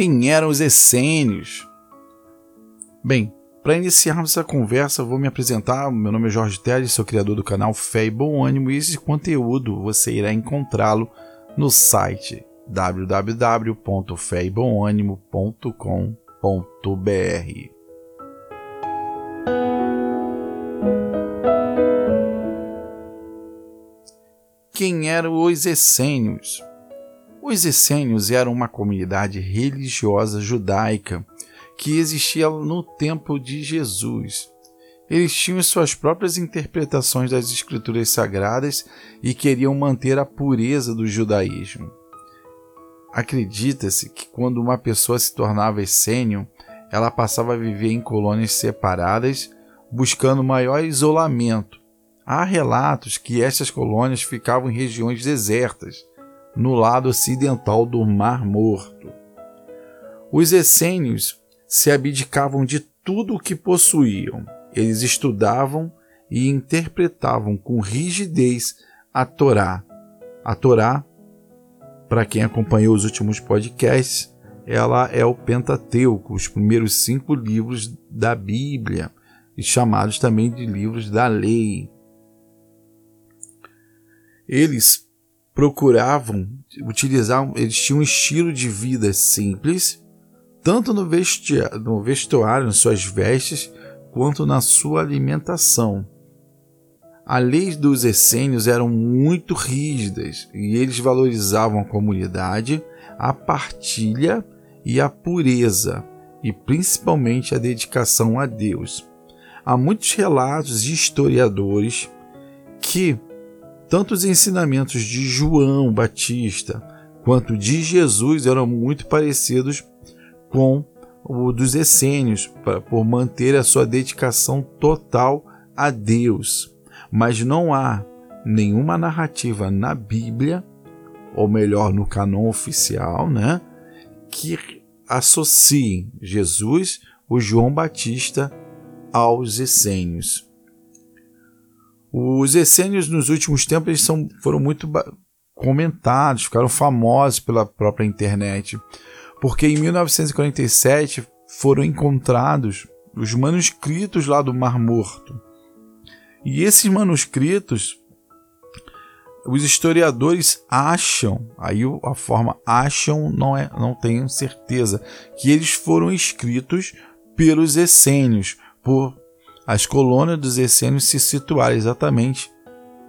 Quem eram os essênios? Bem, para iniciarmos essa conversa, vou me apresentar. Meu nome é Jorge Teles, sou criador do canal Fé e Bom Ânimo, e esse conteúdo você irá encontrá-lo no site www.feibomânimo.com.br. Quem eram os essênios? Os essênios eram uma comunidade religiosa judaica que existia no tempo de Jesus. Eles tinham suas próprias interpretações das escrituras sagradas e queriam manter a pureza do judaísmo. Acredita-se que quando uma pessoa se tornava essênio, ela passava a viver em colônias separadas, buscando maior isolamento Há relatos que estas colônias ficavam em regiões desertas, no lado ocidental do Mar Morto. Os essênios se abdicavam de tudo o que possuíam. Eles estudavam e interpretavam com rigidez a Torá. A Torá, para quem acompanhou os últimos podcasts, ela é o Pentateuco, os primeiros cinco livros da Bíblia, chamados também de livros da lei eles procuravam utilizar, eles tinham um estilo de vida simples, tanto no, no vestuário, nas suas vestes, quanto na sua alimentação. As leis dos essênios eram muito rígidas e eles valorizavam a comunidade, a partilha e a pureza, e principalmente a dedicação a Deus. Há muitos relatos de historiadores que tanto os ensinamentos de João Batista quanto de Jesus eram muito parecidos com o dos essênios, por manter a sua dedicação total a Deus. Mas não há nenhuma narrativa na Bíblia, ou melhor, no canon oficial, né, que associe Jesus, o João Batista, aos essênios. Os essênios nos últimos tempos são, foram muito comentados, ficaram famosos pela própria internet, porque em 1947 foram encontrados os manuscritos lá do Mar Morto. E esses manuscritos, os historiadores acham, aí a forma acham não é, não tenho certeza, que eles foram escritos pelos essênios, por as colônias dos essênios se situaram exatamente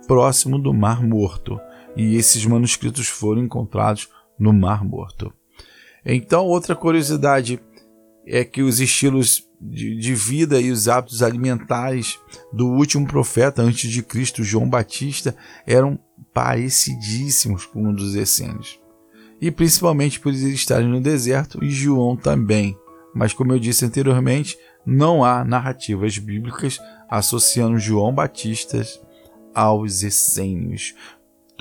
próximo do Mar Morto, e esses manuscritos foram encontrados no Mar Morto. Então, outra curiosidade é que os estilos de, de, vida e os hábitos alimentares do último profeta antes de Cristo, João Batista, eram parecidíssimos com um dos essênios. E principalmente por eles estarem no deserto e João também. Mas como eu disse anteriormente, não há narrativas bíblicas associando João Batista aos essênios.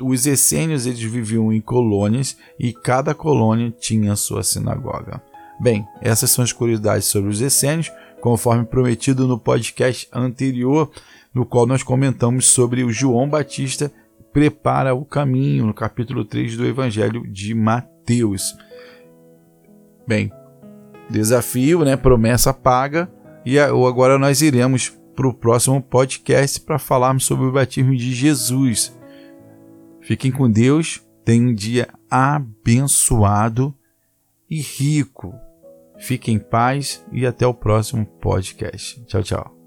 Os essênios eles viviam em colônias e cada colônia tinha sua sinagoga. Bem, essas são as curiosidades sobre os essênios, conforme prometido no podcast anterior, no qual nós comentamos sobre o João Batista prepara o caminho, no capítulo 3 do Evangelho de Mateus. Bem, Desafio, né? Promessa paga. E agora nós iremos para o próximo podcast para falarmos sobre o batismo de Jesus. Fiquem com Deus, tenham um dia abençoado e rico. Fiquem em paz e até o próximo podcast. Tchau, tchau.